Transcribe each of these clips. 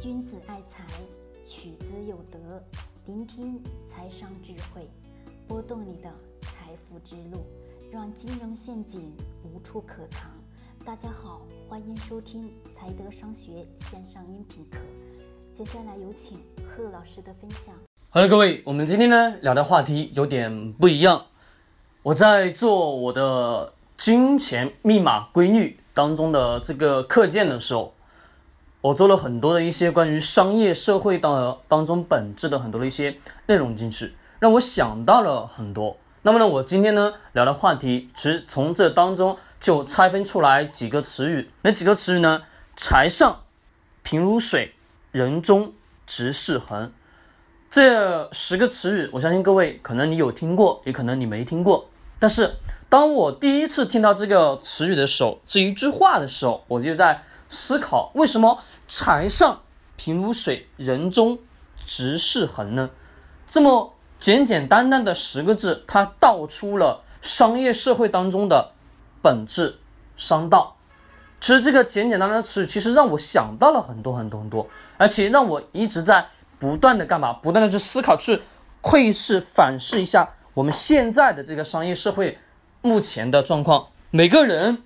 君子爱财，取之有德。聆听财商智慧，拨动你的财富之路，让金融陷阱无处可藏。大家好，欢迎收听财德商学线上音频课。接下来有请贺老师的分享。好了，各位，我们今天呢聊的话题有点不一样。我在做我的金钱密码规律当中的这个课件的时候。我做了很多的一些关于商业社会当当中本质的很多的一些内容进去，让我想到了很多。那么呢，我今天呢聊的话题，其实从这当中就拆分出来几个词语，哪几个词语呢？财上平如水，人中直是横。这十个词语，我相信各位可能你有听过，也可能你没听过。但是当我第一次听到这个词语的时候，这一句话的时候，我就在。思考为什么财上平如水，人中直是横呢？这么简简单单的十个字，它道出了商业社会当中的本质商道。其实这个简简单单的词语，其实让我想到了很多很多很多，而且让我一直在不断的干嘛？不断的去思考，去窥视、反视一下我们现在的这个商业社会目前的状况。每个人。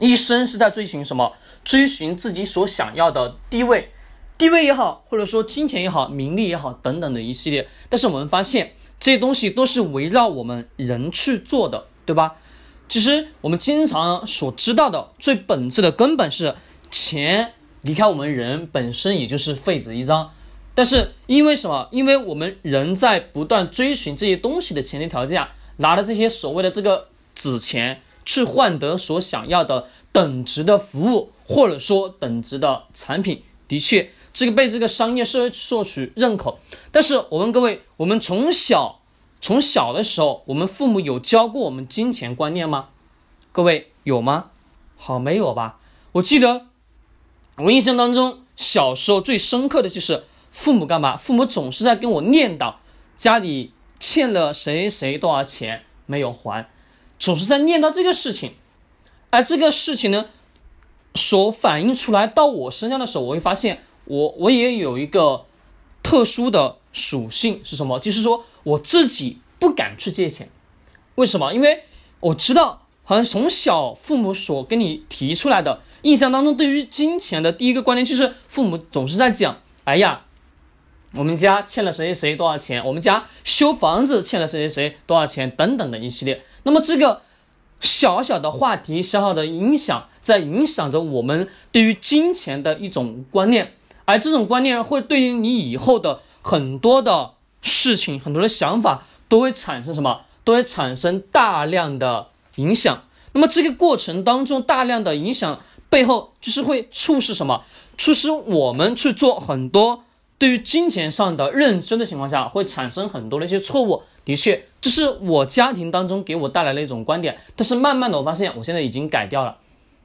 一生是在追寻什么？追寻自己所想要的地位，地位也好，或者说金钱也好，名利也好，等等的一系列。但是我们发现这些东西都是围绕我们人去做的，对吧？其实我们经常所知道的最本质的根本是钱离开我们人本身也就是废纸一张。但是因为什么？因为我们人在不断追寻这些东西的前提条件下，拿了这些所谓的这个纸钱。去换得所想要的等值的服务，或者说等值的产品，的确，这个被这个商业社会所取认可。但是我问各位，我们从小从小的时候，我们父母有教过我们金钱观念吗？各位有吗？好，没有吧？我记得我印象当中，小时候最深刻的就是父母干嘛？父母总是在跟我念叨家里欠了谁谁多少钱没有还。总是在念叨这个事情，而这个事情呢，所反映出来到我身上的时候，我会发现，我我也有一个特殊的属性是什么？就是说我自己不敢去借钱，为什么？因为我知道，好像从小父母所跟你提出来的印象当中，对于金钱的第一个观念，就是父母总是在讲，哎呀。我们家欠了谁谁谁多少钱？我们家修房子欠了谁谁谁多少钱？等等的一系列。那么这个小小的话题，小小的影响，在影响着我们对于金钱的一种观念，而这种观念会对于你以后的很多的事情、很多的想法，都会产生什么？都会产生大量的影响。那么这个过程当中，大量的影响背后，就是会促使什么？促使我们去做很多。对于金钱上的认知的情况下，会产生很多的一些错误。的确，这是我家庭当中给我带来的一种观点。但是慢慢的，我发现我现在已经改掉了。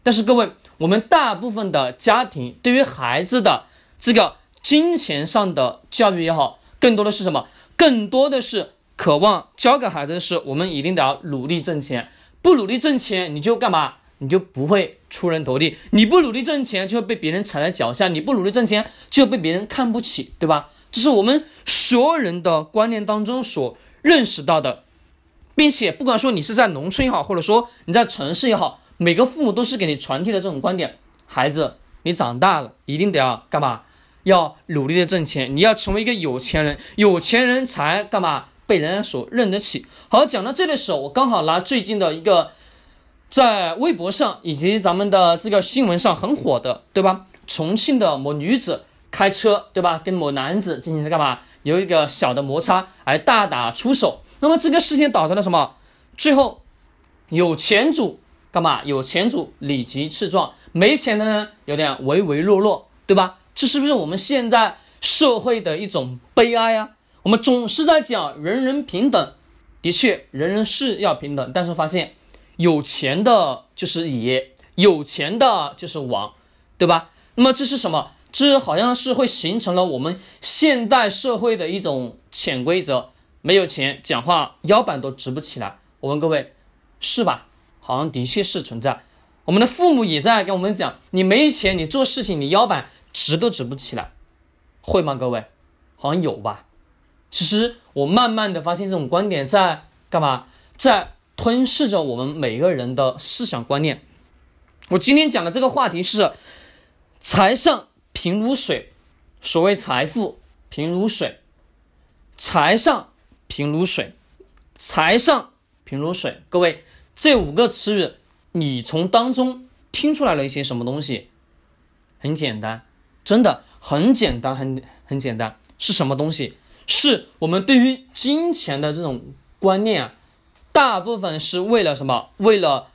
但是各位，我们大部分的家庭对于孩子的这个金钱上的教育也好，更多的是什么？更多的是渴望教给孩子的是，我们一定得要努力挣钱。不努力挣钱，你就干嘛？你就不会出人头地，你不努力挣钱就会被别人踩在脚下，你不努力挣钱就会被别人看不起，对吧？这是我们所有人的观念当中所认识到的，并且不管说你是在农村也好，或者说你在城市也好，每个父母都是给你传递的这种观点：孩子，你长大了一定得要干嘛？要努力的挣钱，你要成为一个有钱人，有钱人才干嘛被人家所认得起。好，讲到这的时候，我刚好拿最近的一个。在微博上以及咱们的这个新闻上很火的，对吧？重庆的某女子开车，对吧？跟某男子进行干嘛？有一个小的摩擦，而大打出手。那么这个事情导致了什么？最后有钱主干嘛？有钱主理直气壮，没钱的呢有点唯唯诺诺，对吧？这是不是我们现在社会的一种悲哀啊？我们总是在讲人人平等，的确人人是要平等，但是发现。有钱的就是爷，有钱的就是王，对吧？那么这是什么？这好像是会形成了我们现代社会的一种潜规则。没有钱，讲话腰板都直不起来。我问各位，是吧？好像的确是存在。我们的父母也在跟我们讲，你没钱，你做事情你腰板直都直不起来。会吗？各位，好像有吧？其实我慢慢的发现这种观点在干嘛？在吞噬着我们每个人的思想观念。我今天讲的这个话题是“财上平如水”。所谓财富平如水，财上平如水，财上平如水。各位，这五个词语，你从当中听出来了一些什么东西？很简单，真的很简单，很很简单。是什么东西？是我们对于金钱的这种观念啊，大部分是为了什么？为了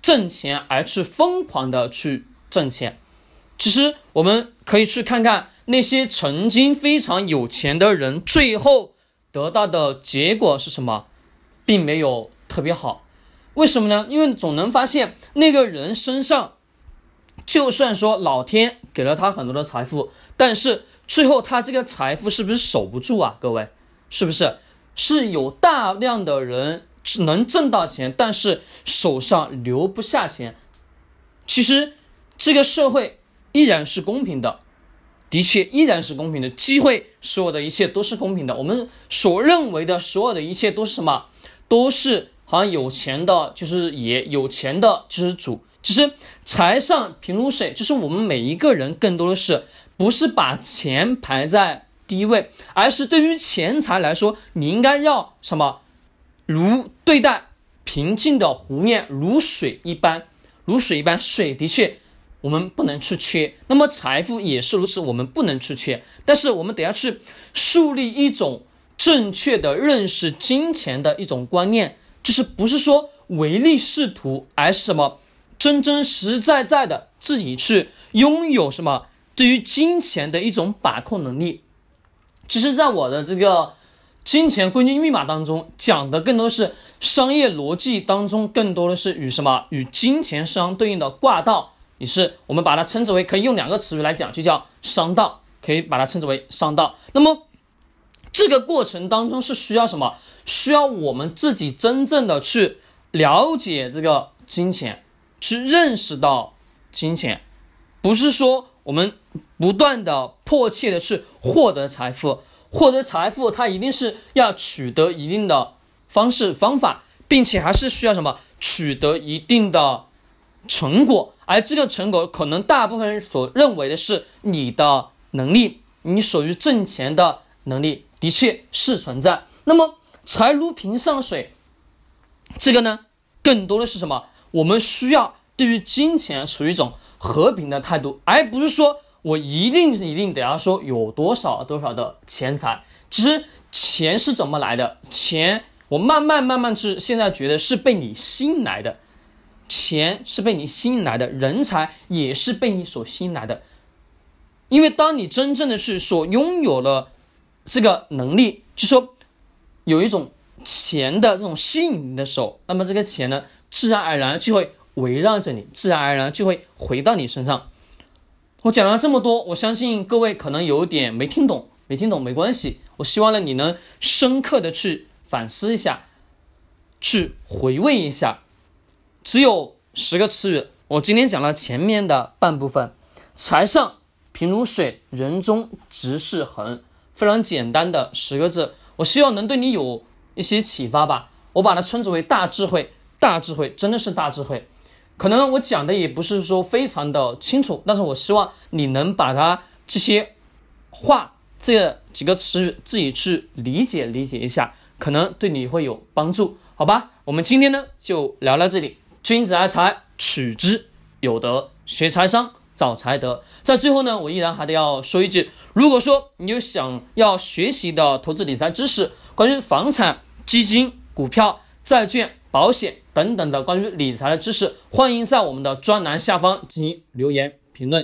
挣钱而去疯狂的去挣钱。其实我们可以去看看。那些曾经非常有钱的人，最后得到的结果是什么？并没有特别好。为什么呢？因为总能发现那个人身上，就算说老天给了他很多的财富，但是最后他这个财富是不是守不住啊？各位，是不是？是有大量的人只能挣到钱，但是手上留不下钱。其实这个社会依然是公平的。的确依然是公平的，机会所有的一切都是公平的。我们所认为的所有的一切都是什么？都是好像有钱的，就是爷有钱的，就是主。其实财上平如水，就是我们每一个人更多的是不是把钱排在第一位，而是对于钱财来说，你应该要什么？如对待平静的湖面，如水一般，如水一般。水的确。我们不能去缺，那么财富也是如此，我们不能去缺。但是我们得要去树立一种正确的认识金钱的一种观念，就是不是说唯利是图，而是什么真真实在在的自己去拥有什么对于金钱的一种把控能力。其实，在我的这个金钱规律密码当中讲的更多是商业逻辑当中，更多的是与什么与金钱相对应的挂道。也是我们把它称之为，可以用两个词语来讲，就叫商道，可以把它称之为商道。那么这个过程当中是需要什么？需要我们自己真正的去了解这个金钱，去认识到金钱，不是说我们不断的迫切的去获得财富，获得财富它一定是要取得一定的方式方法，并且还是需要什么？取得一定的成果。而这个成果，可能大部分人所认为的是你的能力，你属于挣钱的能力，的确是存在。那么财如平上水，这个呢，更多的是什么？我们需要对于金钱处于一种和平的态度，而不是说我一定一定得要说有多少多少的钱财。其实钱是怎么来的？钱，我慢慢慢慢是现在觉得是被你吸引来的。钱是被你吸引来的，人才也是被你所吸引来的。因为当你真正的是所拥有了这个能力，就说有一种钱的这种吸引力的时候，那么这个钱呢，自然而然就会围绕着你，自然而然就会回到你身上。我讲了这么多，我相信各位可能有点没听懂，没听懂没关系。我希望呢，你能深刻的去反思一下，去回味一下。只有十个词语，我今天讲了前面的半部分。财上平如水，人中直是横，非常简单的十个字，我希望能对你有一些启发吧。我把它称之为大智慧，大智慧真的是大智慧。可能我讲的也不是说非常的清楚，但是我希望你能把它这些话这几个词语自己去理解理解一下，可能对你会有帮助，好吧？我们今天呢就聊到这里。君子爱财，取之有德；学财商，找财德。在最后呢，我依然还得要说一句：如果说你有想要学习的投资理财知识，关于房产、基金、股票、债券、保险等等的关于理财的知识，欢迎在我们的专栏下方进行留言评论。